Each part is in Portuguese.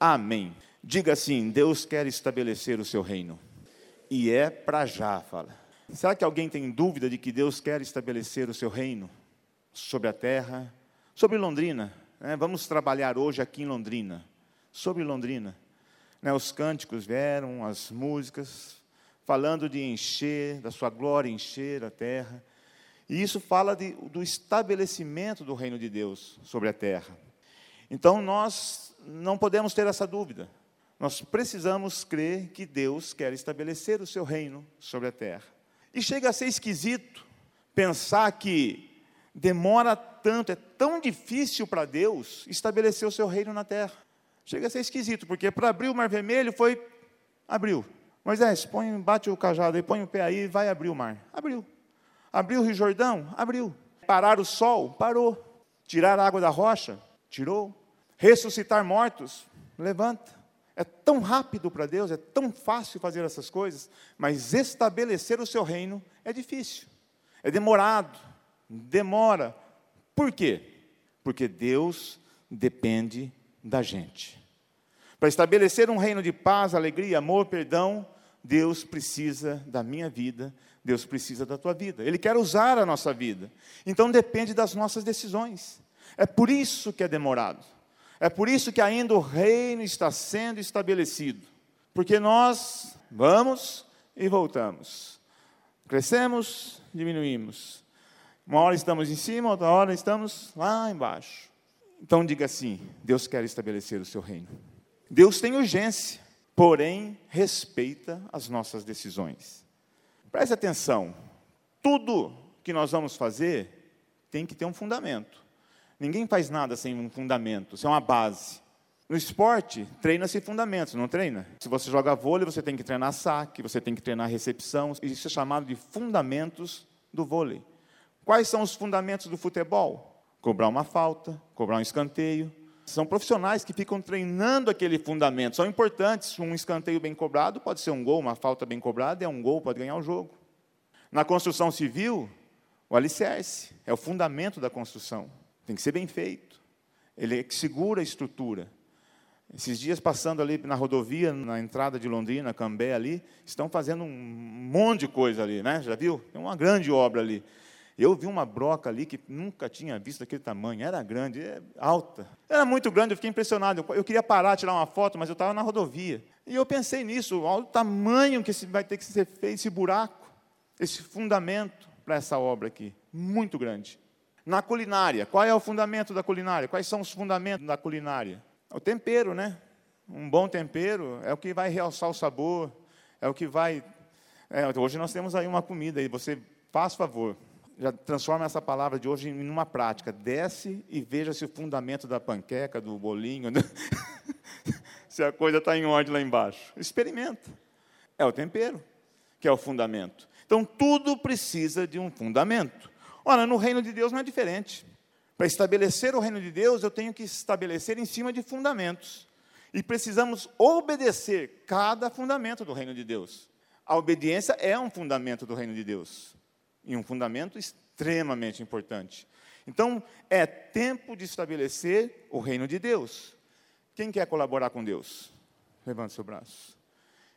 Amém. Diga assim: Deus quer estabelecer o seu reino. E é para já, fala. Será que alguém tem dúvida de que Deus quer estabelecer o seu reino sobre a terra, sobre Londrina? Né? Vamos trabalhar hoje aqui em Londrina, sobre Londrina. Né? Os cânticos vieram, as músicas, falando de encher, da sua glória encher a terra. E isso fala de, do estabelecimento do reino de Deus sobre a terra. Então nós não podemos ter essa dúvida. Nós precisamos crer que Deus quer estabelecer o seu reino sobre a terra. E chega a ser esquisito pensar que demora tanto, é tão difícil para Deus estabelecer o seu reino na terra. Chega a ser esquisito, porque para abrir o mar vermelho foi abriu. Moisés, põe, bate o cajado aí, põe o pé aí, vai abrir o mar. Abriu. Abriu o Rio Jordão? Abriu. Parar o sol? Parou. Tirar a água da rocha? Tirou. Ressuscitar mortos? Levanta. É tão rápido para Deus, é tão fácil fazer essas coisas, mas estabelecer o seu reino é difícil, é demorado, demora. Por quê? Porque Deus depende da gente. Para estabelecer um reino de paz, alegria, amor, perdão, Deus precisa da minha vida, Deus precisa da tua vida. Ele quer usar a nossa vida. Então depende das nossas decisões. É por isso que é demorado. É por isso que ainda o reino está sendo estabelecido. Porque nós vamos e voltamos. Crescemos, diminuímos. Uma hora estamos em cima, outra hora estamos lá embaixo. Então diga assim: Deus quer estabelecer o seu reino. Deus tem urgência, porém respeita as nossas decisões. Preste atenção: tudo que nós vamos fazer tem que ter um fundamento. Ninguém faz nada sem um fundamento, sem uma base. No esporte, treina-se fundamentos, não treina? Se você joga vôlei, você tem que treinar saque, você tem que treinar recepção. Isso é chamado de fundamentos do vôlei. Quais são os fundamentos do futebol? Cobrar uma falta, cobrar um escanteio. São profissionais que ficam treinando aquele fundamento. São importantes. Um escanteio bem cobrado pode ser um gol, uma falta bem cobrada é um gol, pode ganhar o jogo. Na construção civil, o alicerce é o fundamento da construção. Tem que ser bem feito. Ele é que segura a estrutura. Esses dias passando ali na rodovia, na entrada de Londrina, Cambé ali, estão fazendo um monte de coisa ali, né? Já viu? Tem uma grande obra ali. Eu vi uma broca ali que nunca tinha visto aquele tamanho, era grande, é alta. Era muito grande, eu fiquei impressionado. Eu queria parar, tirar uma foto, mas eu estava na rodovia. E eu pensei nisso, olha o tamanho que vai ter que ser feito, esse buraco, esse fundamento para essa obra aqui, muito grande. Na culinária, qual é o fundamento da culinária? Quais são os fundamentos da culinária? O tempero, né? Um bom tempero é o que vai realçar o sabor, é o que vai. É, hoje nós temos aí uma comida, e você faz favor, já transforma essa palavra de hoje em uma prática. Desce e veja se o fundamento da panqueca, do bolinho, se a coisa está em ordem lá embaixo. Experimenta. É o tempero, que é o fundamento. Então, tudo precisa de um fundamento. Ora, no reino de Deus não é diferente. Para estabelecer o reino de Deus, eu tenho que estabelecer em cima de fundamentos. E precisamos obedecer cada fundamento do reino de Deus. A obediência é um fundamento do reino de Deus. E um fundamento extremamente importante. Então, é tempo de estabelecer o reino de Deus. Quem quer colaborar com Deus? Levante seu braço.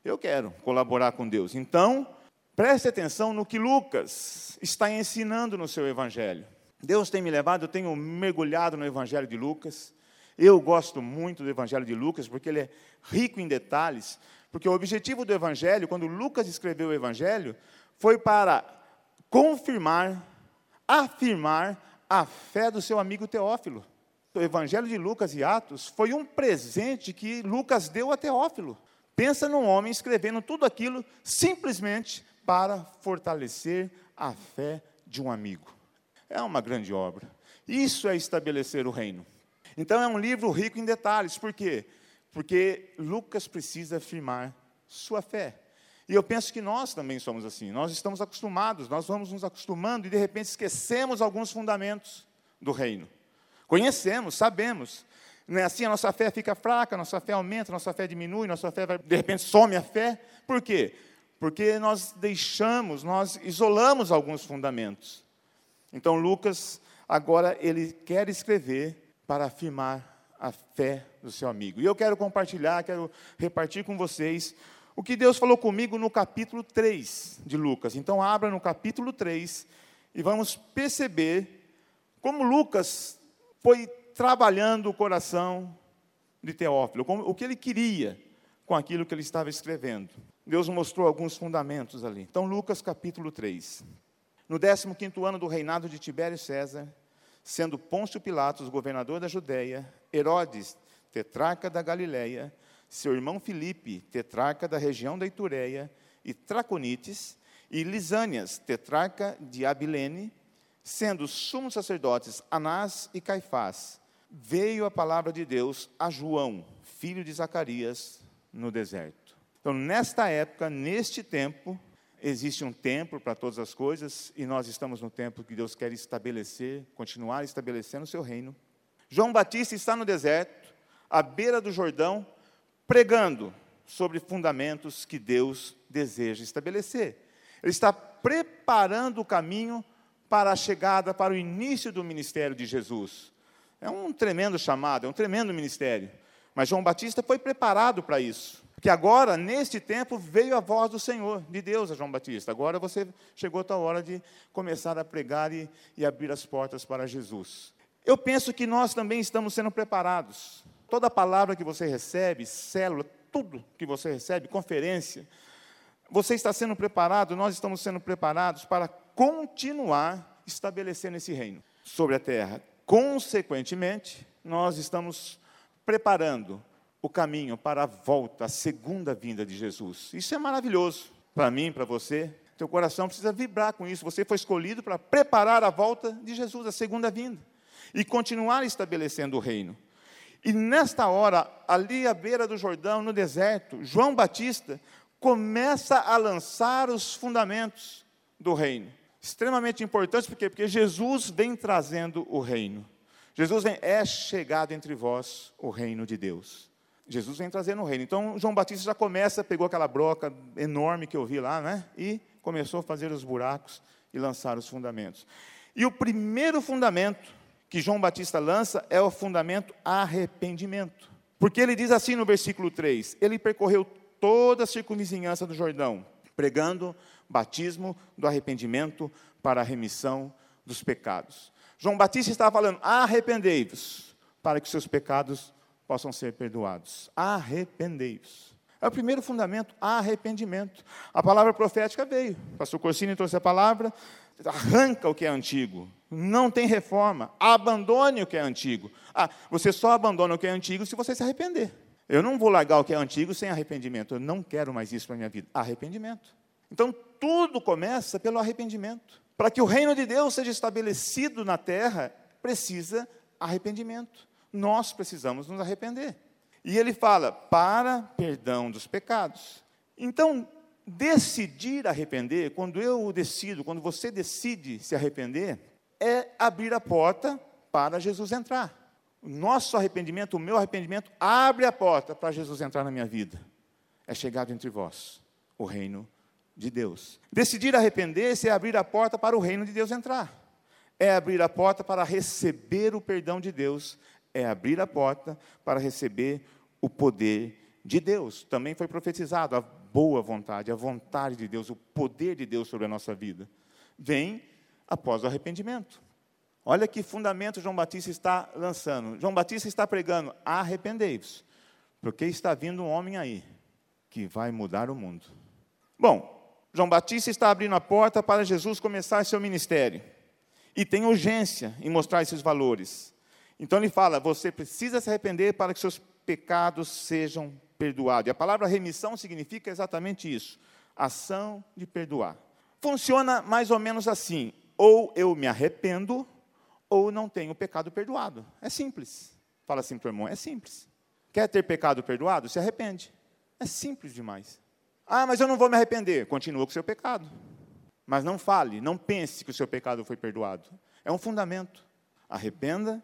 Eu quero colaborar com Deus. Então, Preste atenção no que Lucas está ensinando no seu evangelho. Deus tem me levado, eu tenho mergulhado no evangelho de Lucas. Eu gosto muito do evangelho de Lucas porque ele é rico em detalhes, porque o objetivo do evangelho, quando Lucas escreveu o evangelho, foi para confirmar, afirmar a fé do seu amigo Teófilo. O evangelho de Lucas e Atos foi um presente que Lucas deu a Teófilo. Pensa num homem escrevendo tudo aquilo simplesmente para fortalecer a fé de um amigo. É uma grande obra. Isso é estabelecer o reino. Então é um livro rico em detalhes. Por quê? Porque Lucas precisa afirmar sua fé. E eu penso que nós também somos assim. Nós estamos acostumados, nós vamos nos acostumando e de repente esquecemos alguns fundamentos do reino. Conhecemos, sabemos. Não é assim, a nossa fé fica fraca, a nossa fé aumenta, a nossa fé diminui, a nossa fé vai, de repente some a fé. Por quê? Porque nós deixamos, nós isolamos alguns fundamentos. Então Lucas agora ele quer escrever para afirmar a fé do seu amigo. E eu quero compartilhar, quero repartir com vocês o que Deus falou comigo no capítulo 3 de Lucas. Então, abra no capítulo 3 e vamos perceber como Lucas foi trabalhando o coração de Teófilo, como, o que ele queria com aquilo que ele estava escrevendo. Deus mostrou alguns fundamentos ali. Então, Lucas capítulo 3. No 15 ano do reinado de Tibério César, sendo Pôncio Pilatos governador da Judéia, Herodes, tetrarca da Galiléia, seu irmão Filipe, tetrarca da região da Itureia, e Traconites, e Lisânias, tetrarca de Abilene, sendo sumos sacerdotes Anás e Caifás, veio a palavra de Deus a João, filho de Zacarias, no deserto. Então, nesta época, neste tempo, existe um tempo para todas as coisas e nós estamos no tempo que Deus quer estabelecer, continuar estabelecendo o seu reino. João Batista está no deserto, à beira do Jordão, pregando sobre fundamentos que Deus deseja estabelecer. Ele está preparando o caminho para a chegada, para o início do ministério de Jesus. É um tremendo chamado, é um tremendo ministério. Mas João Batista foi preparado para isso. Porque agora, neste tempo, veio a voz do Senhor, de Deus a João Batista. Agora você chegou a tua hora de começar a pregar e, e abrir as portas para Jesus. Eu penso que nós também estamos sendo preparados. Toda palavra que você recebe, célula, tudo que você recebe, conferência, você está sendo preparado, nós estamos sendo preparados para continuar estabelecendo esse reino sobre a terra. Consequentemente, nós estamos preparando o caminho para a volta, a segunda vinda de Jesus. Isso é maravilhoso para mim, para você. Teu coração precisa vibrar com isso. Você foi escolhido para preparar a volta de Jesus, a segunda vinda, e continuar estabelecendo o reino. E nesta hora, ali à beira do Jordão, no deserto, João Batista começa a lançar os fundamentos do reino extremamente importante, por quê? Porque Jesus vem trazendo o reino. Jesus vem, é chegado entre vós o reino de Deus. Jesus vem trazendo o reino. Então, João Batista já começa, pegou aquela broca enorme que eu vi lá, né? E começou a fazer os buracos e lançar os fundamentos. E o primeiro fundamento que João Batista lança é o fundamento arrependimento. Porque ele diz assim no versículo 3: Ele percorreu toda a circunvizinhança do Jordão, pregando batismo do arrependimento para a remissão dos pecados. João Batista estava falando: arrependei-vos, para que seus pecados possam ser perdoados. Arrependei-vos. É o primeiro fundamento, arrependimento. A palavra profética veio. O pastor Corsini trouxe a palavra, arranca o que é antigo. Não tem reforma. Abandone o que é antigo. Ah, você só abandona o que é antigo se você se arrepender. Eu não vou largar o que é antigo sem arrependimento. Eu não quero mais isso para a minha vida. Arrependimento. Então, tudo começa pelo arrependimento. Para que o reino de Deus seja estabelecido na terra, precisa arrependimento. Nós precisamos nos arrepender. E ele fala, para perdão dos pecados. Então, decidir arrepender, quando eu decido, quando você decide se arrepender, é abrir a porta para Jesus entrar. O nosso arrependimento, o meu arrependimento, abre a porta para Jesus entrar na minha vida. É chegado entre vós o reino de Deus. Decidir arrepender-se é abrir a porta para o reino de Deus entrar. É abrir a porta para receber o perdão de Deus. É abrir a porta para receber o poder de Deus. Também foi profetizado a boa vontade, a vontade de Deus, o poder de Deus sobre a nossa vida. Vem após o arrependimento. Olha que fundamento João Batista está lançando. João Batista está pregando: arrependei-vos, porque está vindo um homem aí que vai mudar o mundo. Bom, João Batista está abrindo a porta para Jesus começar seu ministério. E tem urgência em mostrar esses valores. Então ele fala: você precisa se arrepender para que seus pecados sejam perdoados. E a palavra remissão significa exatamente isso: ação de perdoar. Funciona mais ou menos assim: ou eu me arrependo, ou não tenho pecado perdoado. É simples. Fala assim para o irmão: é simples. Quer ter pecado perdoado? Se arrepende. É simples demais. Ah, mas eu não vou me arrepender. Continua com o seu pecado. Mas não fale, não pense que o seu pecado foi perdoado. É um fundamento. Arrependa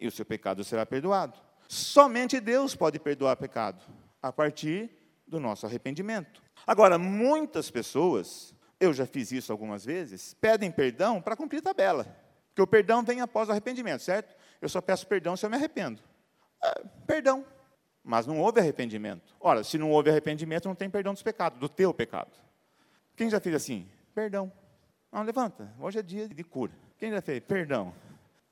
e o seu pecado será perdoado. Somente Deus pode perdoar pecado a partir do nosso arrependimento. Agora, muitas pessoas, eu já fiz isso algumas vezes, pedem perdão para cumprir tabela. Porque o perdão vem após o arrependimento, certo? Eu só peço perdão se eu me arrependo. É, perdão. Mas não houve arrependimento. Ora, se não houve arrependimento, não tem perdão dos pecados, do teu pecado. Quem já fez assim? Perdão. Não, levanta. Hoje é dia de cura. Quem já fez? Perdão.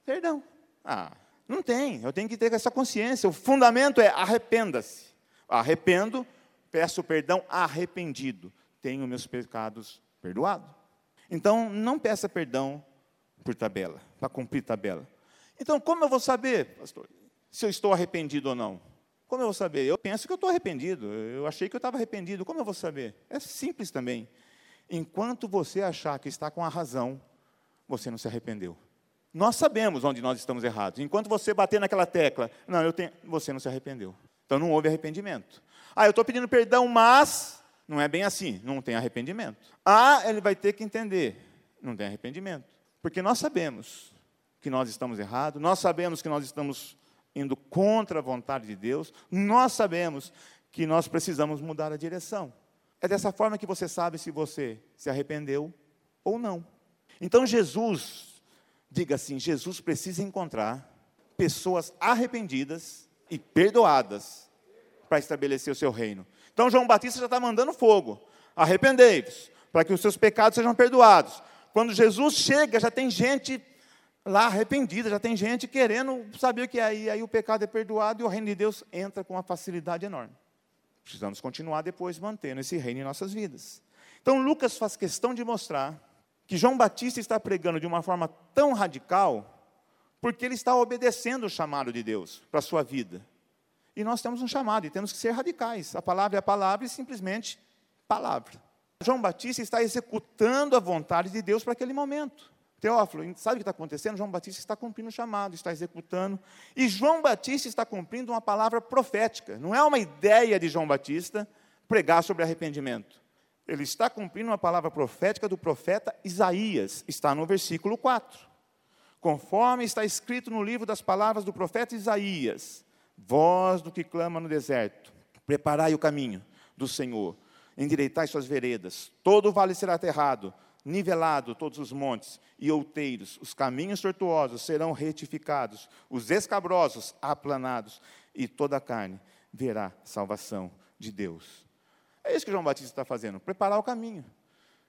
Perdão. Ah, não tem. Eu tenho que ter essa consciência. O fundamento é arrependa-se. Arrependo, peço perdão arrependido. Tenho meus pecados perdoados. Então, não peça perdão por tabela, para cumprir tabela. Então, como eu vou saber, pastor, se eu estou arrependido ou não? Como eu vou saber? Eu penso que eu estou arrependido. Eu achei que eu estava arrependido. Como eu vou saber? É simples também. Enquanto você achar que está com a razão, você não se arrependeu. Nós sabemos onde nós estamos errados. Enquanto você bater naquela tecla, não, eu tenho, você não se arrependeu. Então não houve arrependimento. Ah, eu estou pedindo perdão, mas não é bem assim, não tem arrependimento. Ah, ele vai ter que entender, não tem arrependimento. Porque nós sabemos que nós estamos errados, nós sabemos que nós estamos indo contra a vontade de Deus, nós sabemos que nós precisamos mudar a direção. É dessa forma que você sabe se você se arrependeu ou não. Então Jesus, diga assim: Jesus precisa encontrar pessoas arrependidas e perdoadas para estabelecer o seu reino. Então João Batista já está mandando fogo. Arrependei-vos, para que os seus pecados sejam perdoados. Quando Jesus chega, já tem gente lá arrependida, já tem gente querendo saber o que é aí, aí o pecado é perdoado e o reino de Deus entra com uma facilidade enorme. Precisamos continuar depois mantendo esse reino em nossas vidas. Então Lucas faz questão de mostrar que João Batista está pregando de uma forma tão radical, porque ele está obedecendo o chamado de Deus para a sua vida. E nós temos um chamado e temos que ser radicais. A palavra é a palavra e simplesmente palavra. João Batista está executando a vontade de Deus para aquele momento. Teófilo, sabe o que está acontecendo? João Batista está cumprindo o chamado, está executando. E João Batista está cumprindo uma palavra profética. Não é uma ideia de João Batista pregar sobre arrependimento. Ele está cumprindo uma palavra profética do profeta Isaías, está no versículo 4. Conforme está escrito no livro das palavras do profeta Isaías: Voz do que clama no deserto, preparai o caminho do Senhor, endireitai suas veredas, todo vale será aterrado nivelado todos os montes e outeiros, os caminhos tortuosos serão retificados, os escabrosos aplanados, e toda a carne verá salvação de Deus. É isso que João Batista está fazendo, preparar o caminho.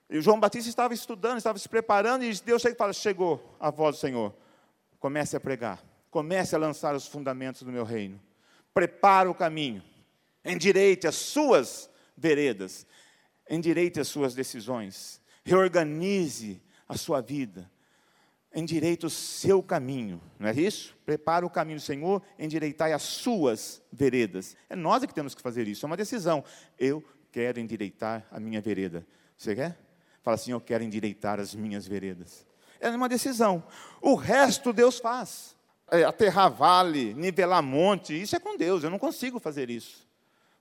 E João Batista estava estudando, estava se preparando, e Deus chega e fala: Chegou a voz do Senhor. Comece a pregar, comece a lançar os fundamentos do meu reino. Prepara o caminho, endireite as suas veredas, endireite as suas decisões, reorganize a sua vida, endireite o seu caminho, não é isso? Prepara o caminho do Senhor, endireitai as suas veredas. É nós que temos que fazer isso, é uma decisão. Eu quero endireitar a minha vereda. Você quer? Fala assim, eu quero endireitar as minhas veredas. É uma decisão. O resto Deus faz. É, aterrar vale, nivelar monte, isso é com Deus, eu não consigo fazer isso.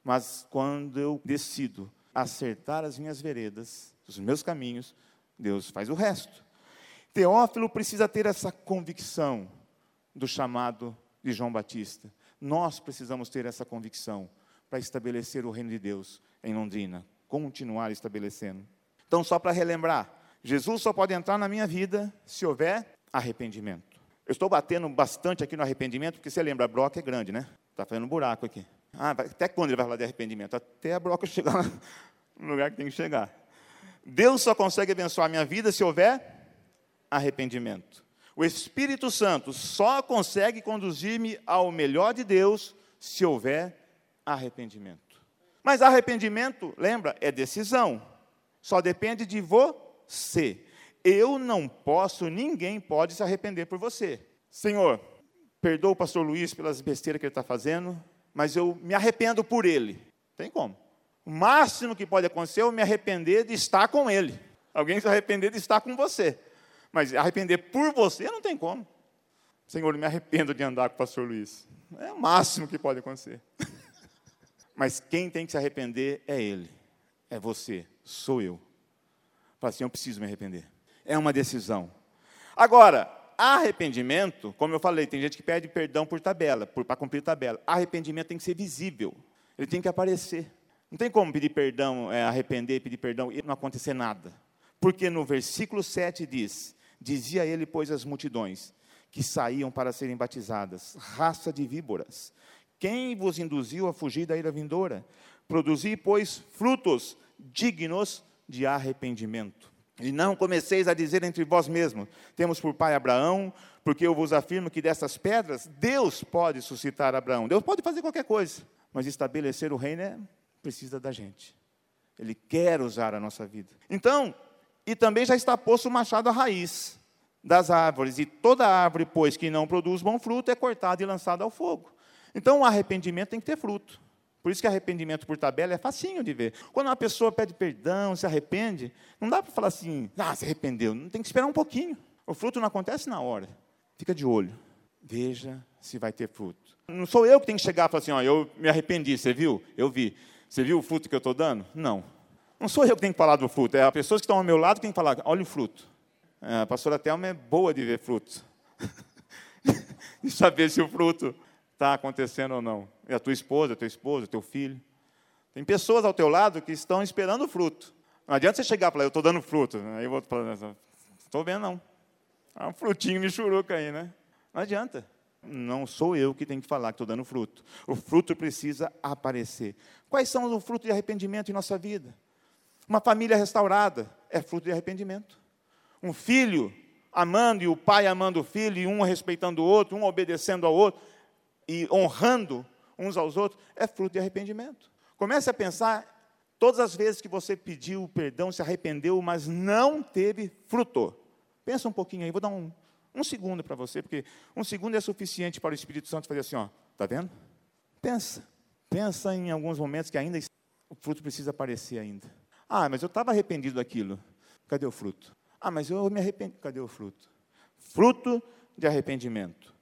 Mas quando eu decido acertar as minhas veredas, os meus caminhos, Deus faz o resto. Teófilo precisa ter essa convicção do chamado de João Batista. Nós precisamos ter essa convicção para estabelecer o reino de Deus em Londrina, continuar estabelecendo. Então, só para relembrar, Jesus só pode entrar na minha vida se houver arrependimento. Eu estou batendo bastante aqui no arrependimento, porque você lembra, a broca é grande, né? Está fazendo um buraco aqui. Ah, até quando ele vai falar de arrependimento? Até a broca chegar no lugar que tem que chegar. Deus só consegue abençoar a minha vida se houver arrependimento. O Espírito Santo só consegue conduzir-me ao melhor de Deus se houver arrependimento. Mas arrependimento, lembra, é decisão. Só depende de você. Eu não posso, ninguém pode se arrepender por você. Senhor, perdoa o pastor Luiz pelas besteiras que ele está fazendo, mas eu me arrependo por ele. Tem como? O máximo que pode acontecer é eu me arrepender de estar com ele. Alguém se arrepender de estar com você. Mas arrepender por você não tem como. Senhor, me arrependo de andar com o pastor Luiz. É o máximo que pode acontecer. Mas quem tem que se arrepender é ele. É você, sou eu. Fala assim, eu preciso me arrepender. É uma decisão. Agora, arrependimento, como eu falei, tem gente que pede perdão por tabela, para cumprir tabela. Arrependimento tem que ser visível. Ele tem que aparecer. Não tem como pedir perdão, é, arrepender, pedir perdão e não acontecer nada. Porque no versículo 7 diz: Dizia ele, pois, às multidões que saíam para serem batizadas, raça de víboras, Quem vos induziu a fugir da ira vindoura? Produzi, pois, frutos dignos de arrependimento. E não comeceis a dizer entre vós mesmos: temos por pai Abraão, porque eu vos afirmo que dessas pedras Deus pode suscitar Abraão. Deus pode fazer qualquer coisa, mas estabelecer o reino é, precisa da gente. Ele quer usar a nossa vida. Então, e também já está posto o machado à raiz das árvores, e toda árvore, pois, que não produz bom fruto, é cortada e lançada ao fogo. Então, o arrependimento tem que ter fruto. Por isso que arrependimento por tabela é facinho de ver. Quando uma pessoa pede perdão, se arrepende, não dá para falar assim, ah, se arrependeu. Não tem que esperar um pouquinho. O fruto não acontece na hora. Fica de olho. Veja se vai ter fruto. Não sou eu que tenho que chegar e falar assim, ó, eu me arrependi, você viu? Eu vi. Você viu o fruto que eu estou dando? Não. Não sou eu que tenho que falar do fruto, é as pessoas que estão ao meu lado que têm que falar, olha o fruto. É, a pastora Thelma é boa de ver frutos. e saber se o fruto está acontecendo ou não. E a tua esposa, teu esposo, teu filho. Tem pessoas ao teu lado que estão esperando o fruto. Não adianta você chegar e falar, eu estou dando fruto. Aí o outro fala, estou vendo não. Há um frutinho me churuca aí, né? Não adianta. Não sou eu que tenho que falar que estou dando fruto. O fruto precisa aparecer. Quais são os frutos de arrependimento em nossa vida? Uma família restaurada é fruto de arrependimento. Um filho amando e o pai amando o filho, e um respeitando o outro, um obedecendo ao outro, e honrando uns aos outros, é fruto de arrependimento. Comece a pensar todas as vezes que você pediu perdão, se arrependeu, mas não teve fruto. Pensa um pouquinho aí, vou dar um, um segundo para você, porque um segundo é suficiente para o Espírito Santo fazer assim, ó, tá vendo? Pensa, pensa em alguns momentos que ainda o fruto precisa aparecer ainda. Ah, mas eu estava arrependido daquilo. Cadê o fruto? Ah, mas eu me arrependi. Cadê o fruto? Fruto de arrependimento.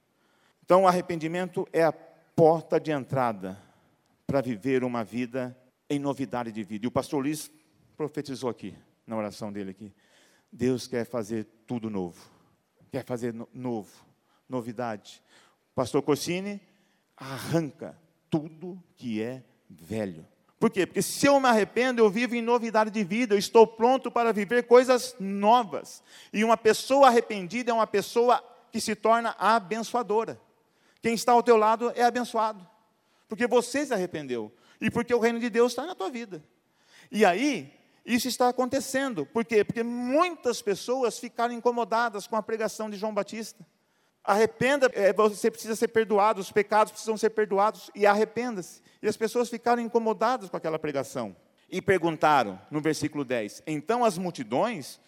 Então, o arrependimento é a porta de entrada para viver uma vida em novidade de vida. E o pastor Luiz profetizou aqui, na oração dele aqui. Deus quer fazer tudo novo. Quer fazer no, novo, novidade. Pastor Cossini arranca tudo que é velho. Por quê? Porque se eu me arrependo, eu vivo em novidade de vida, eu estou pronto para viver coisas novas. E uma pessoa arrependida é uma pessoa que se torna abençoadora. Quem está ao teu lado é abençoado. Porque você se arrependeu. E porque o reino de Deus está na tua vida. E aí, isso está acontecendo. Por quê? Porque muitas pessoas ficaram incomodadas com a pregação de João Batista. Arrependa, é, você precisa ser perdoado, os pecados precisam ser perdoados, e arrependa-se. E as pessoas ficaram incomodadas com aquela pregação. E perguntaram, no versículo 10: Então as multidões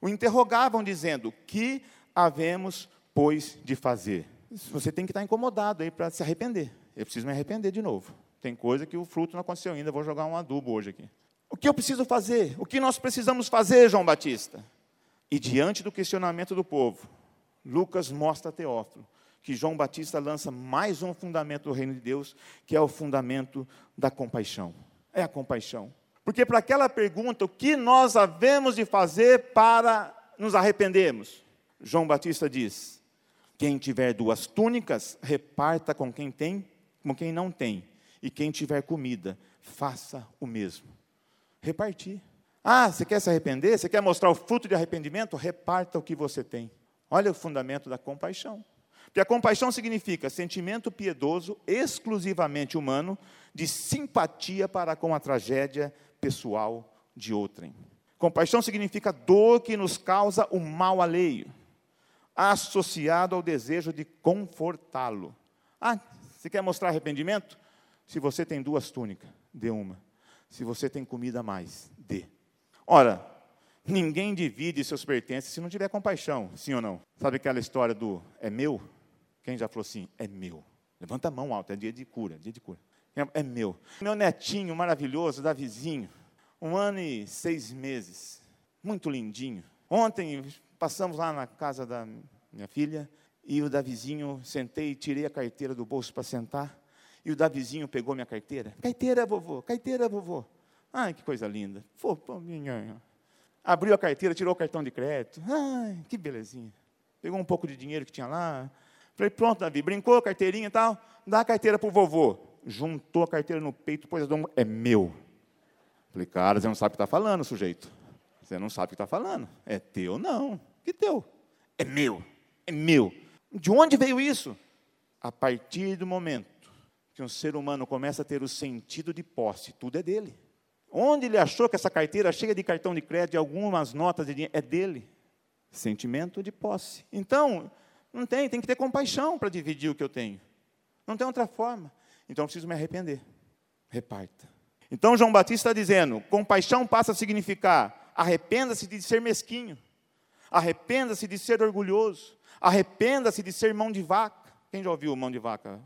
o interrogavam, dizendo: Que havemos, pois, de fazer? você tem que estar incomodado aí para se arrepender. Eu preciso me arrepender de novo. Tem coisa que o fruto não aconteceu ainda, vou jogar um adubo hoje aqui. O que eu preciso fazer? O que nós precisamos fazer, João Batista? E diante do questionamento do povo, Lucas mostra a Teófilo que João Batista lança mais um fundamento do reino de Deus, que é o fundamento da compaixão. É a compaixão. Porque para aquela pergunta, o que nós havemos de fazer para nos arrependermos? João Batista diz: quem tiver duas túnicas, reparta com quem tem, com quem não tem. E quem tiver comida, faça o mesmo. Repartir. Ah, você quer se arrepender? Você quer mostrar o fruto de arrependimento? Reparta o que você tem. Olha o fundamento da compaixão. Porque a compaixão significa sentimento piedoso, exclusivamente humano, de simpatia para com a tragédia pessoal de outrem. Compaixão significa dor que nos causa o mal alheio associado ao desejo de confortá-lo. Ah, você quer mostrar arrependimento? Se você tem duas túnicas, dê uma. Se você tem comida a mais, dê. Ora, ninguém divide seus pertences se não tiver compaixão, sim ou não? Sabe aquela história do é meu? Quem já falou assim? É meu. Levanta a mão alta, é dia de cura, dia de cura. É, é meu. Meu netinho maravilhoso, da vizinho, um ano e seis meses, muito lindinho. Ontem Passamos lá na casa da minha filha e o Davizinho, sentei, tirei a carteira do bolso para sentar. E o Davizinho pegou minha carteira. Carteira, vovô, carteira, vovô. Ai, que coisa linda. Abriu a carteira, tirou o cartão de crédito. Ai, que belezinha. Pegou um pouco de dinheiro que tinha lá. Falei, pronto, Davi, brincou carteirinha e tal. Dá a carteira para o vovô. Juntou a carteira no peito, pôs a é meu. Falei, cara, você não sabe o que está falando, sujeito. Você não sabe o que está falando. É teu, não. Que teu? É meu, é meu. De onde veio isso? A partir do momento que um ser humano começa a ter o sentido de posse, tudo é dele. Onde ele achou que essa carteira cheia de cartão de crédito e algumas notas de dinheiro é dele? Sentimento de posse. Então, não tem, tem que ter compaixão para dividir o que eu tenho. Não tem outra forma. Então eu preciso me arrepender. Reparta. Então João Batista está dizendo: compaixão passa a significar arrependa-se de ser mesquinho, arrependa-se de ser orgulhoso, arrependa-se de ser mão de vaca. Quem já ouviu mão de vaca?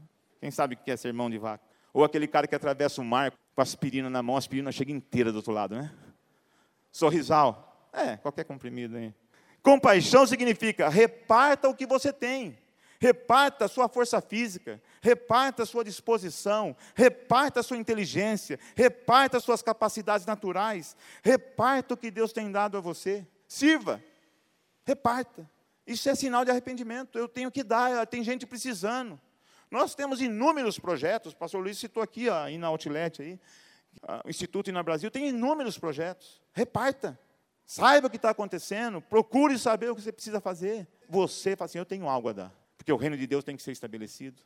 Quem sabe o que é ser mão de vaca? Ou aquele cara que atravessa o mar com aspirina na mão, aspirina chega inteira do outro lado, né? Sorrisal. É, qualquer comprimido aí. Compaixão significa reparta o que você tem. Reparta a sua força física, reparta a sua disposição, reparta a sua inteligência, reparta as suas capacidades naturais, reparta o que Deus tem dado a você. Sirva, reparta. Isso é sinal de arrependimento. Eu tenho que dar, tem gente precisando. Nós temos inúmeros projetos, o pastor Luiz citou aqui, ó, na Outlet, aí, o Instituto na Brasil, tem inúmeros projetos. Reparta. Saiba o que está acontecendo, procure saber o que você precisa fazer. Você fala assim: eu tenho algo a dar, porque o reino de Deus tem que ser estabelecido.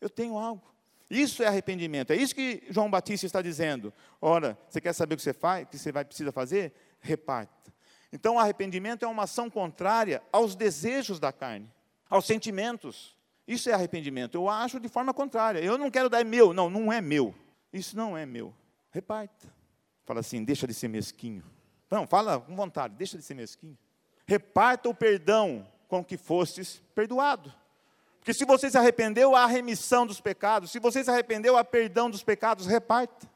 Eu tenho algo. Isso é arrependimento. É isso que João Batista está dizendo. Ora, você quer saber o que você faz, o que você vai precisa fazer? Reparta. Então, arrependimento é uma ação contrária aos desejos da carne, aos sentimentos. Isso é arrependimento. Eu acho de forma contrária. Eu não quero dar é meu. Não, não é meu. Isso não é meu. Reparta. Fala assim, deixa de ser mesquinho. Não, fala com vontade, deixa de ser mesquinho. Reparta o perdão com que fostes perdoado. Porque se você se arrependeu, há remissão dos pecados. Se você se arrependeu, há perdão dos pecados, reparta.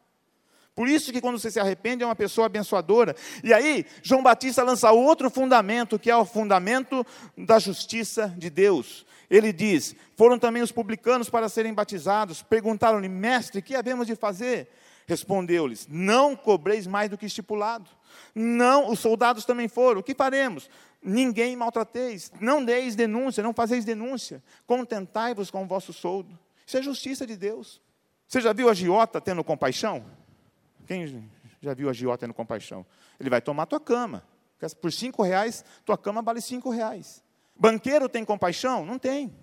Por isso que quando você se arrepende é uma pessoa abençoadora. E aí, João Batista lança outro fundamento, que é o fundamento da justiça de Deus. Ele diz: Foram também os publicanos para serem batizados. Perguntaram-lhe, mestre, que havemos de fazer? Respondeu-lhes: Não cobreis mais do que estipulado. Não, os soldados também foram. O que faremos? Ninguém maltrateis. Não deis denúncia, não fazeis denúncia. Contentai-vos com o vosso soldo. Isso é justiça de Deus. Você já viu a giota tendo compaixão? Quem já viu a giota tendo compaixão? Ele vai tomar tua cama. Por cinco reais, tua cama vale cinco reais. Banqueiro tem compaixão? Não tem.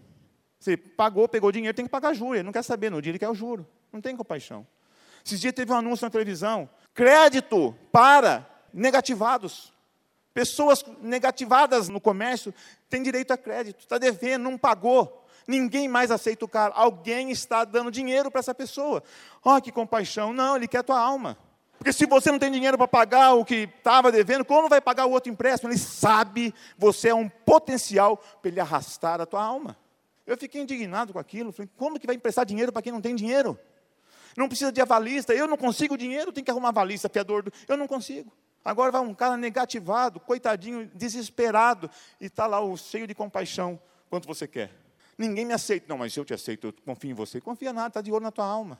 Você pagou, pegou dinheiro, tem que pagar juro. Ele não quer saber, no dia ele quer o juro. Não tem compaixão. Esses dias teve um anúncio na televisão: crédito para negativados. Pessoas negativadas no comércio têm direito a crédito, está devendo, não pagou. Ninguém mais aceita o cara. Alguém está dando dinheiro para essa pessoa. Oh, que compaixão. Não, ele quer tua alma. Porque se você não tem dinheiro para pagar o que estava devendo, como vai pagar o outro empréstimo? Ele sabe, você é um potencial para ele arrastar a tua alma. Eu fiquei indignado com aquilo. Falei, como que vai emprestar dinheiro para quem não tem dinheiro? Não precisa de avalista. Eu não consigo dinheiro, tem que arrumar avalista, fiador. Do... Eu não consigo. Agora vai um cara negativado, coitadinho, desesperado, e está lá o cheio de compaixão. Quanto você quer? Ninguém me aceita. Não, mas eu te aceito, eu confio em você. Confia nada, está de olho na tua alma.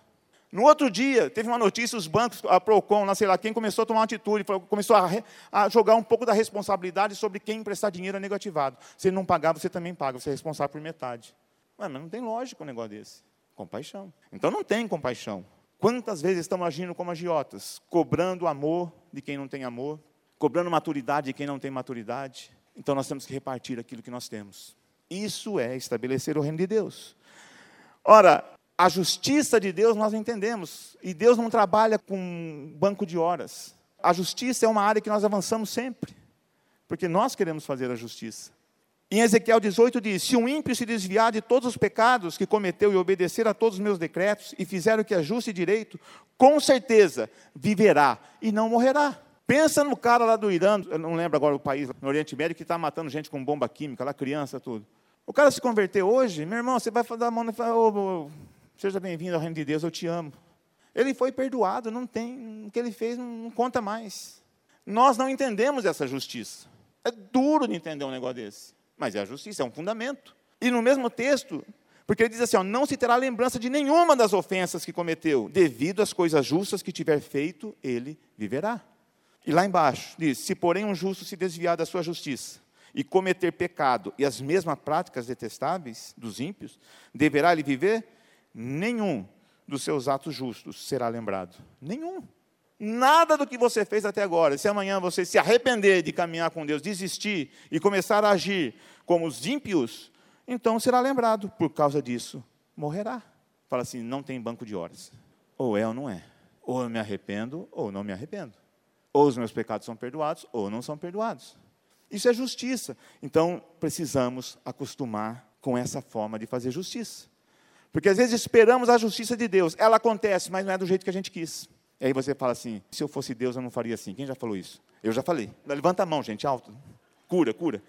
No outro dia, teve uma notícia, os bancos, a Procon, não sei lá quem, começou a tomar uma atitude, começou a, a, jogar um pouco da responsabilidade sobre quem emprestar dinheiro é negativado. Se ele não pagar, você também paga, você é responsável por metade. Mas não tem lógica um negócio desse. Compaixão. Então não tem compaixão. Quantas vezes estamos agindo como agiotas, cobrando amor de quem não tem amor, cobrando maturidade de quem não tem maturidade? Então nós temos que repartir aquilo que nós temos. Isso é estabelecer o reino de Deus. Ora, a justiça de Deus nós entendemos, e Deus não trabalha com banco de horas. A justiça é uma área que nós avançamos sempre, porque nós queremos fazer a justiça. Em Ezequiel 18 diz: Se um ímpio se desviar de todos os pecados que cometeu e obedecer a todos os meus decretos e fizer o que é justo e direito, com certeza viverá e não morrerá. Pensa no cara lá do Irã, eu não lembro agora o país, no Oriente Médio, que está matando gente com bomba química, lá criança, tudo. O cara se converteu hoje, meu irmão, você vai dar a mão e falar, oh, seja bem-vindo ao reino de Deus, eu te amo. Ele foi perdoado, não tem, o que ele fez não conta mais. Nós não entendemos essa justiça. É duro de entender um negócio desse. Mas é a justiça, é um fundamento. E no mesmo texto, porque ele diz assim: ó, não se terá lembrança de nenhuma das ofensas que cometeu, devido às coisas justas que tiver feito, ele viverá. E lá embaixo diz: se porém um justo se desviar da sua justiça e cometer pecado e as mesmas práticas detestáveis dos ímpios, deverá ele viver? Nenhum dos seus atos justos será lembrado. Nenhum. Nada do que você fez até agora. Se amanhã você se arrepender de caminhar com Deus, desistir e começar a agir como os ímpios, então será lembrado. Por causa disso, morrerá. fala assim: não tem banco de horas. Ou é ou não é. Ou eu me arrependo, ou não me arrependo. Ou os meus pecados são perdoados, ou não são perdoados. Isso é justiça. Então, precisamos acostumar com essa forma de fazer justiça. Porque às vezes esperamos a justiça de Deus. Ela acontece, mas não é do jeito que a gente quis. E aí você fala assim: se eu fosse Deus, eu não faria assim. Quem já falou isso? Eu já falei. Levanta a mão, gente, alto. Cura, cura.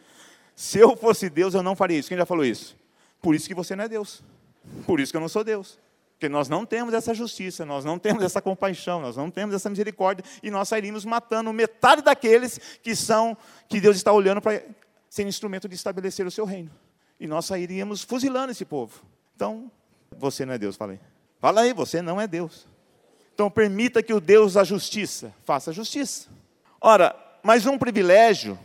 Se eu fosse Deus, eu não faria isso. Quem já falou isso? Por isso que você não é Deus. Por isso que eu não sou Deus. Porque nós não temos essa justiça, nós não temos essa compaixão, nós não temos essa misericórdia, e nós sairíamos matando metade daqueles que são, que Deus está olhando para ser instrumento de estabelecer o seu reino. E nós sairíamos fuzilando esse povo. Então, você não é Deus, fala aí. Fala aí, você não é Deus. Então permita que o Deus da justiça faça justiça. Ora, mas um privilégio,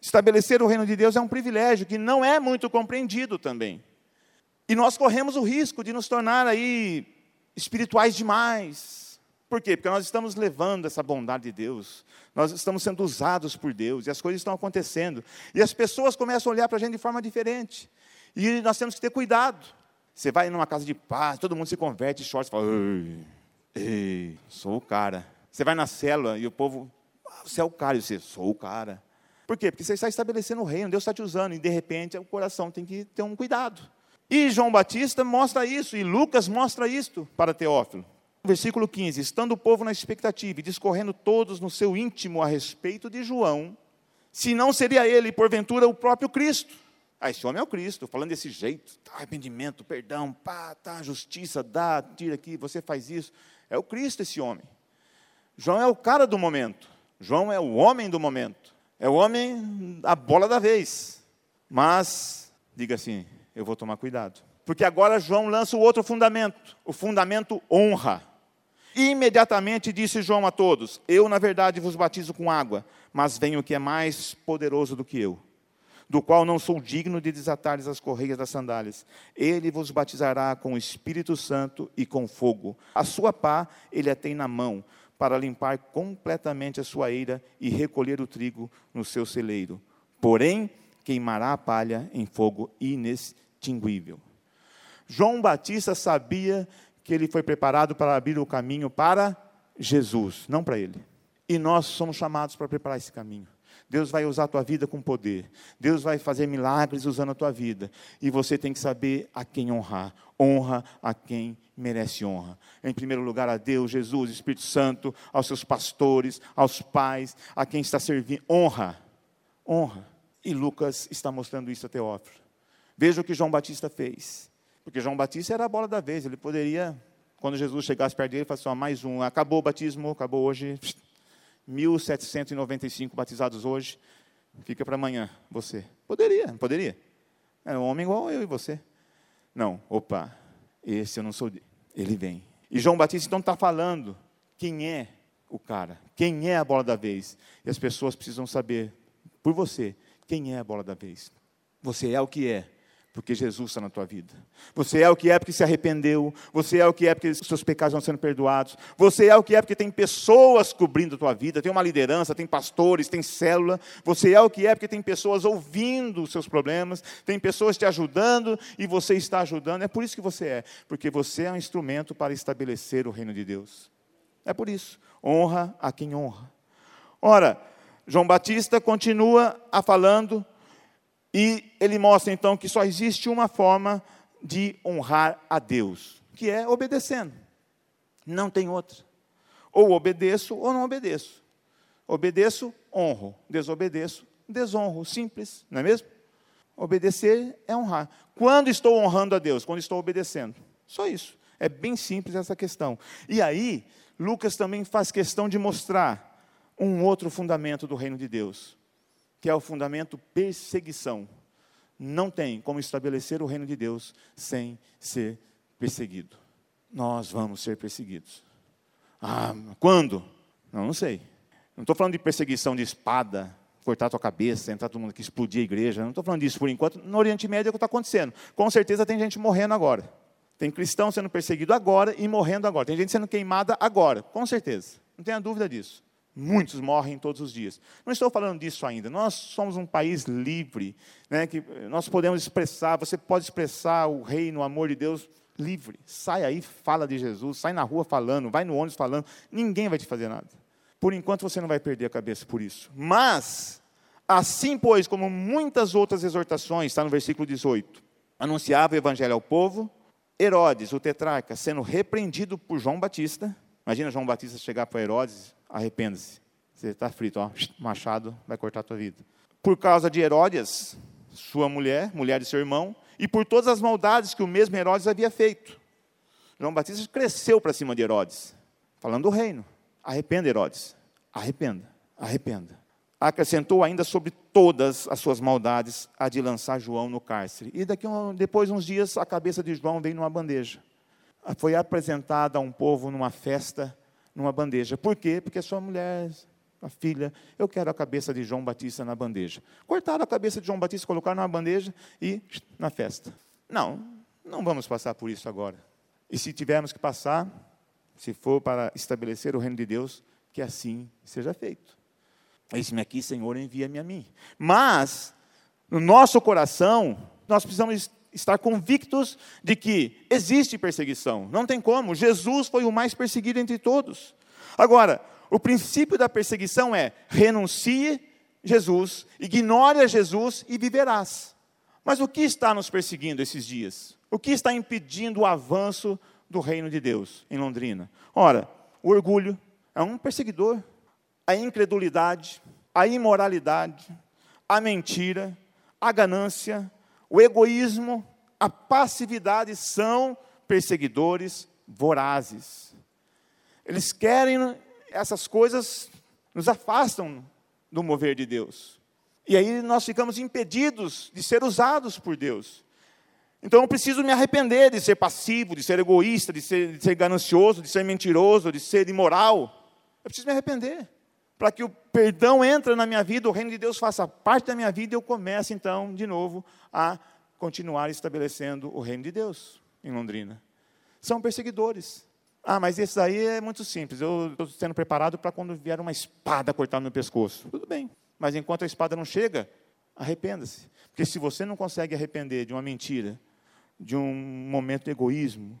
estabelecer o reino de Deus é um privilégio que não é muito compreendido também. E nós corremos o risco de nos tornar aí espirituais demais. Por quê? Porque nós estamos levando essa bondade de Deus, nós estamos sendo usados por Deus, e as coisas estão acontecendo. E as pessoas começam a olhar para a gente de forma diferente. E nós temos que ter cuidado. Você vai numa casa de paz, todo mundo se converte, chora, e fala, ei, ei, sou o cara. Você vai na célula e o povo, ah, você é o cara, e você, sou o cara. Por quê? Porque você está estabelecendo o reino, Deus está te usando, e de repente o coração tem que ter um cuidado. E João Batista mostra isso, e Lucas mostra isto para Teófilo. Versículo 15: Estando o povo na expectativa e discorrendo todos no seu íntimo a respeito de João, se não seria ele, porventura, o próprio Cristo. Ah, esse homem é o Cristo, falando desse jeito, tá, arrependimento, perdão, pá, tá, justiça, dá, tira aqui, você faz isso. É o Cristo esse homem. João é o cara do momento. João é o homem do momento. É o homem a bola da vez. Mas, diga assim, eu vou tomar cuidado. Porque agora João lança o outro fundamento, o fundamento honra. Imediatamente disse João a todos: Eu, na verdade, vos batizo com água, mas venho o que é mais poderoso do que eu, do qual não sou digno de desatar as correias das sandálias. Ele vos batizará com o Espírito Santo e com fogo. A sua pá ele a tem na mão, para limpar completamente a sua eira e recolher o trigo no seu celeiro. Porém, queimará a palha em fogo inextinguível. João Batista sabia que ele foi preparado para abrir o caminho para Jesus, não para ele. E nós somos chamados para preparar esse caminho. Deus vai usar a tua vida com poder. Deus vai fazer milagres usando a tua vida. E você tem que saber a quem honrar. Honra a quem merece honra. Em primeiro lugar, a Deus, Jesus, Espírito Santo, aos seus pastores, aos pais, a quem está servindo. Honra. Honra. E Lucas está mostrando isso a Teófilo. Veja o que João Batista fez. Porque João Batista era a bola da vez. Ele poderia, quando Jesus chegasse perto dele, falar assim: mais um, acabou o batismo, acabou hoje. 1795 batizados hoje. Fica para amanhã, você. Poderia, poderia. É um homem igual eu e você. Não, opa, esse eu não sou. Ele vem. E João Batista então está falando quem é o cara, quem é a bola da vez. E as pessoas precisam saber, por você, quem é a bola da vez? Você é o que é, porque Jesus está na tua vida. Você é o que é porque se arrependeu. Você é o que é porque seus pecados estão sendo perdoados. Você é o que é porque tem pessoas cobrindo a tua vida. Tem uma liderança, tem pastores, tem célula. Você é o que é porque tem pessoas ouvindo os seus problemas. Tem pessoas te ajudando e você está ajudando. É por isso que você é, porque você é um instrumento para estabelecer o reino de Deus. É por isso. Honra a quem honra. Ora, João Batista continua a falando e ele mostra então que só existe uma forma de honrar a Deus, que é obedecendo. Não tem outra. Ou obedeço ou não obedeço. Obedeço, honro. Desobedeço, desonro. Simples, não é mesmo? Obedecer é honrar. Quando estou honrando a Deus? Quando estou obedecendo. Só isso. É bem simples essa questão. E aí, Lucas também faz questão de mostrar um outro fundamento do reino de Deus, que é o fundamento perseguição. Não tem como estabelecer o reino de Deus sem ser perseguido. Nós vamos ser perseguidos. Ah, quando? Não, não sei. Não estou falando de perseguição de espada, cortar tua cabeça, entrar todo mundo aqui, explodir a igreja. Não estou falando disso por enquanto. No Oriente Médio é o que está acontecendo. Com certeza tem gente morrendo agora. Tem cristão sendo perseguido agora e morrendo agora. Tem gente sendo queimada agora, com certeza. Não tenha dúvida disso. Muitos morrem todos os dias. Não estou falando disso ainda. Nós somos um país livre, né, que nós podemos expressar, você pode expressar o reino, o amor de Deus livre. Sai aí, fala de Jesus, sai na rua falando, vai no ônibus falando, ninguém vai te fazer nada. Por enquanto você não vai perder a cabeça por isso. Mas, assim, pois, como muitas outras exortações, está no versículo 18, anunciava o evangelho ao povo, Herodes, o tetrarca, sendo repreendido por João Batista. Imagina João Batista chegar para Herodes, arrependa-se. Você está frito, ó, machado vai cortar a tua vida. Por causa de Herodes, sua mulher, mulher de seu irmão, e por todas as maldades que o mesmo Herodes havia feito. João Batista cresceu para cima de Herodes, falando do reino. Arrependa, Herodes. Arrependa, arrependa. Acrescentou ainda sobre todas as suas maldades a de lançar João no cárcere. E daqui depois uns dias a cabeça de João veio numa bandeja. Foi apresentada a um povo numa festa, numa bandeja. Por quê? Porque sua mulher a filha, eu quero a cabeça de João Batista na bandeja. Cortaram a cabeça de João Batista, colocaram na bandeja e na festa. Não, não vamos passar por isso agora. E se tivermos que passar, se for para estabelecer o reino de Deus, que assim seja feito. Eis-me aqui, Senhor, envia-me a mim. Mas, no nosso coração, nós precisamos estar convictos de que existe perseguição. Não tem como. Jesus foi o mais perseguido entre todos. Agora, o princípio da perseguição é renuncie Jesus, ignore a Jesus e viverás. Mas o que está nos perseguindo esses dias? O que está impedindo o avanço do reino de Deus em Londrina? Ora, o orgulho é um perseguidor, a incredulidade, a imoralidade, a mentira, a ganância, o egoísmo, a passividade são perseguidores vorazes. Eles querem essas coisas nos afastam do mover de Deus. E aí nós ficamos impedidos de ser usados por Deus. Então eu preciso me arrepender de ser passivo, de ser egoísta, de ser, de ser ganancioso, de ser mentiroso, de ser imoral. Eu preciso me arrepender. Para que o perdão entre na minha vida, o reino de Deus faça parte da minha vida eu comece então, de novo, a continuar estabelecendo o reino de Deus em Londrina. São perseguidores. Ah, mas esse aí é muito simples. Eu estou sendo preparado para quando vier uma espada cortar no meu pescoço. Tudo bem. Mas enquanto a espada não chega, arrependa-se. Porque se você não consegue arrepender de uma mentira, de um momento de egoísmo,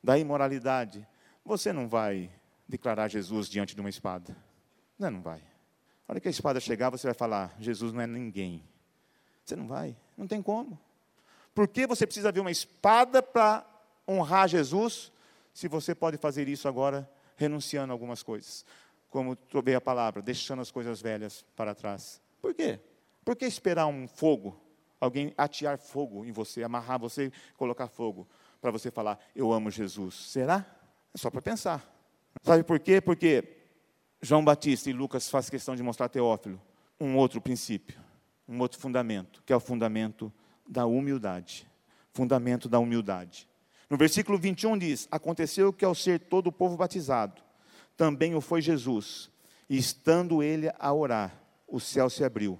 da imoralidade, você não vai declarar Jesus diante de uma espada. Não, não vai. A hora que a espada chegar, você vai falar: Jesus não é ninguém. Você não vai. Não tem como. Por que você precisa ver uma espada para honrar Jesus se você pode fazer isso agora, renunciando a algumas coisas, como trovei a palavra, deixando as coisas velhas para trás. Por quê? Por que esperar um fogo, alguém atear fogo em você, amarrar você, colocar fogo, para você falar, eu amo Jesus? Será? É só para pensar. Sabe por quê? Porque João Batista e Lucas faz questão de mostrar a Teófilo um outro princípio, um outro fundamento, que é o fundamento da humildade. Fundamento da humildade. No versículo 21 diz: Aconteceu que ao ser todo o povo batizado, também o foi Jesus, e estando ele a orar, o céu se abriu,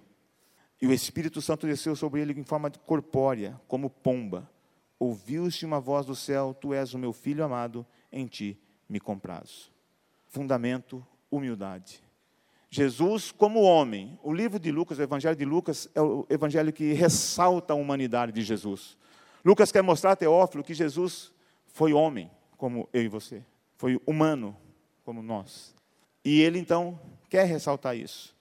e o Espírito Santo desceu sobre ele em forma corpórea, como pomba. Ouviu-se uma voz do céu: Tu és o meu filho amado, em ti me comprazo. Fundamento, humildade. Jesus como homem. O livro de Lucas, o Evangelho de Lucas, é o evangelho que ressalta a humanidade de Jesus. Lucas quer mostrar a Teófilo que Jesus foi homem, como eu e você. Foi humano, como nós. E ele então quer ressaltar isso.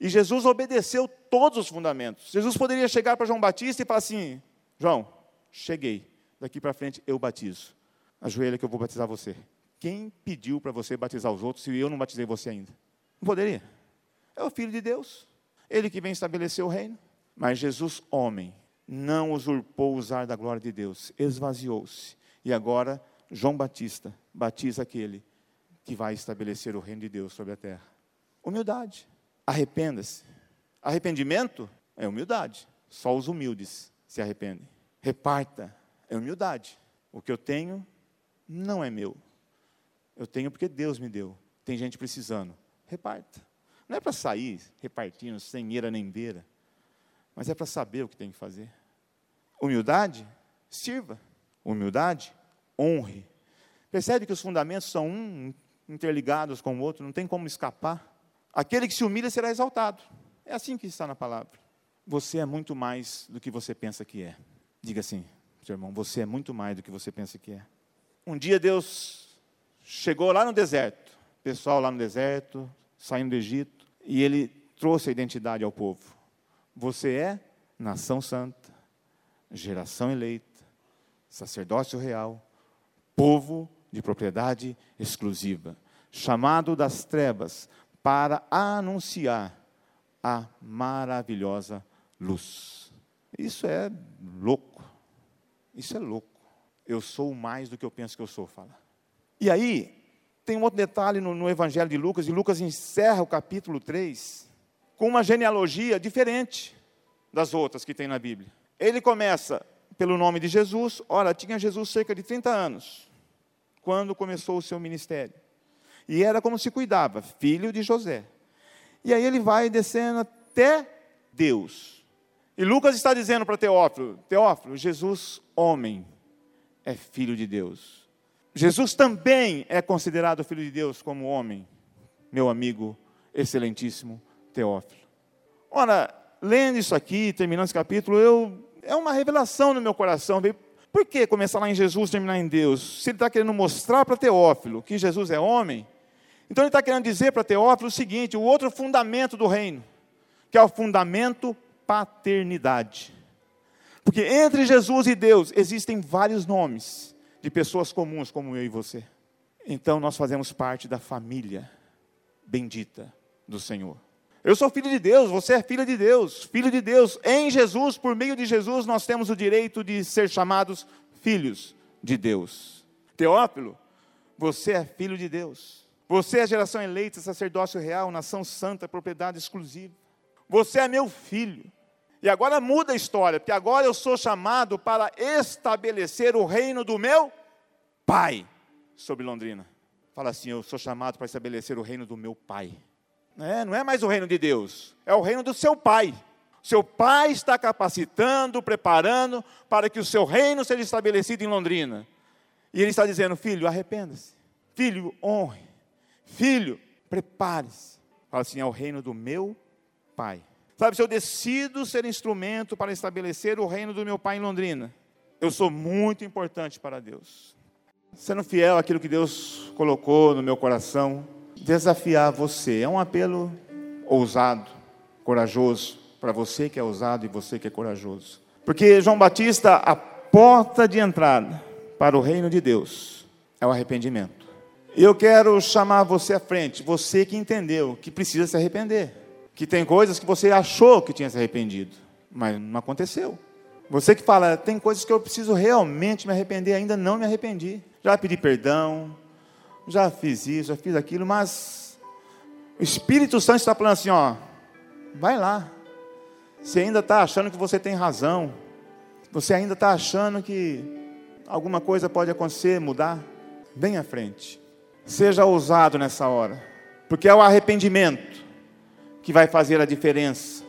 E Jesus obedeceu todos os fundamentos. Jesus poderia chegar para João Batista e falar assim: João, cheguei. Daqui para frente eu batizo. Ajoelha que eu vou batizar você. Quem pediu para você batizar os outros se eu não batizei você ainda? Não poderia. É o Filho de Deus. Ele que vem estabelecer o reino. Mas Jesus, homem, não usurpou usar da glória de Deus, esvaziou-se. E agora, João Batista batiza aquele que vai estabelecer o reino de Deus sobre a terra. Humildade. Arrependa-se. Arrependimento é humildade. Só os humildes se arrependem. Reparta é humildade. O que eu tenho não é meu. Eu tenho porque Deus me deu. Tem gente precisando. Reparta. Não é para sair repartindo sem eira nem beira, mas é para saber o que tem que fazer. Humildade, sirva. Humildade, honre. Percebe que os fundamentos são um interligados com o outro, não tem como escapar. Aquele que se humilha será exaltado. É assim que está na palavra. Você é muito mais do que você pensa que é. Diga assim, seu irmão, você é muito mais do que você pensa que é. Um dia Deus chegou lá no deserto, pessoal lá no deserto, saindo do Egito, e ele trouxe a identidade ao povo. Você é nação santa, geração eleita, sacerdócio real, povo de propriedade exclusiva, chamado das trevas para anunciar a maravilhosa luz. Isso é louco. Isso é louco. Eu sou mais do que eu penso que eu sou, fala. E aí, tem um outro detalhe no, no Evangelho de Lucas, e Lucas encerra o capítulo 3 com uma genealogia diferente das outras que tem na Bíblia. Ele começa pelo nome de Jesus. Ora, tinha Jesus cerca de 30 anos quando começou o seu ministério. E era como se cuidava, filho de José. E aí ele vai descendo até Deus. E Lucas está dizendo para Teófilo: Teófilo, Jesus, homem, é filho de Deus. Jesus também é considerado filho de Deus como homem, meu amigo excelentíssimo Teófilo. Ora, lendo isso aqui, terminando esse capítulo, eu, é uma revelação no meu coração. Por que começar lá em Jesus e terminar em Deus? Se ele está querendo mostrar para Teófilo que Jesus é homem, então ele está querendo dizer para Teófilo o seguinte: o outro fundamento do reino, que é o fundamento paternidade. Porque entre Jesus e Deus existem vários nomes de pessoas comuns como eu e você. Então nós fazemos parte da família bendita do Senhor. Eu sou filho de Deus, você é filha de Deus, filho de Deus. Em Jesus, por meio de Jesus, nós temos o direito de ser chamados filhos de Deus. Teófilo, você é filho de Deus. Você é geração eleita, sacerdócio real, nação santa, propriedade exclusiva. Você é meu filho. E agora muda a história, porque agora eu sou chamado para estabelecer o reino do meu Pai sobre Londrina. Fala assim: eu sou chamado para estabelecer o reino do meu Pai. É, não é mais o reino de Deus, é o reino do seu Pai. Seu Pai está capacitando, preparando para que o seu reino seja estabelecido em Londrina. E Ele está dizendo: filho, arrependa-se. Filho, honre. Filho, prepare-se. Fala assim: é o reino do meu Pai. Sabe, se eu decido ser instrumento para estabelecer o reino do meu Pai em Londrina, eu sou muito importante para Deus. Sendo fiel àquilo que Deus colocou no meu coração, desafiar você. É um apelo ousado, corajoso, para você que é ousado e você que é corajoso. Porque João Batista, a porta de entrada para o reino de Deus é o arrependimento. Eu quero chamar você à frente, você que entendeu que precisa se arrepender, que tem coisas que você achou que tinha se arrependido, mas não aconteceu. Você que fala, tem coisas que eu preciso realmente me arrepender, ainda não me arrependi. Já pedi perdão, já fiz isso, já fiz aquilo, mas o Espírito Santo está falando assim: ó, vai lá. Você ainda está achando que você tem razão, você ainda está achando que alguma coisa pode acontecer, mudar, bem à frente. Seja ousado nessa hora, porque é o arrependimento que vai fazer a diferença,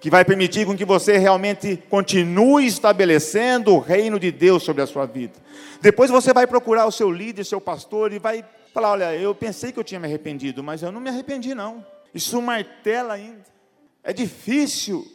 que vai permitir com que você realmente continue estabelecendo o reino de Deus sobre a sua vida. Depois você vai procurar o seu líder, seu pastor, e vai falar: olha, eu pensei que eu tinha me arrependido, mas eu não me arrependi, não. Isso martela ainda. É difícil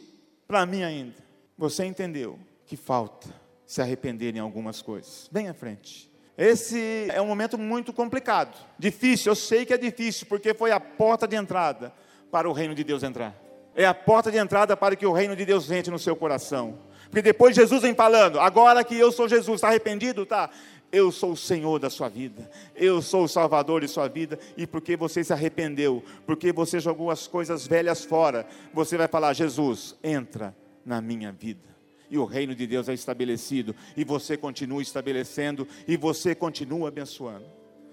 para mim ainda. Você entendeu que falta se arrepender em algumas coisas. Bem à frente. Esse é um momento muito complicado, difícil. Eu sei que é difícil, porque foi a porta de entrada para o reino de Deus entrar. É a porta de entrada para que o reino de Deus entre no seu coração. Porque depois Jesus vem falando, agora que eu sou Jesus, está arrependido? Tá. Eu sou o Senhor da sua vida, eu sou o Salvador de sua vida, e porque você se arrependeu, porque você jogou as coisas velhas fora, você vai falar: Jesus, entra na minha vida. E o reino de Deus é estabelecido, e você continua estabelecendo, e você continua abençoando.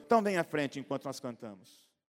Então, vem à frente enquanto nós cantamos.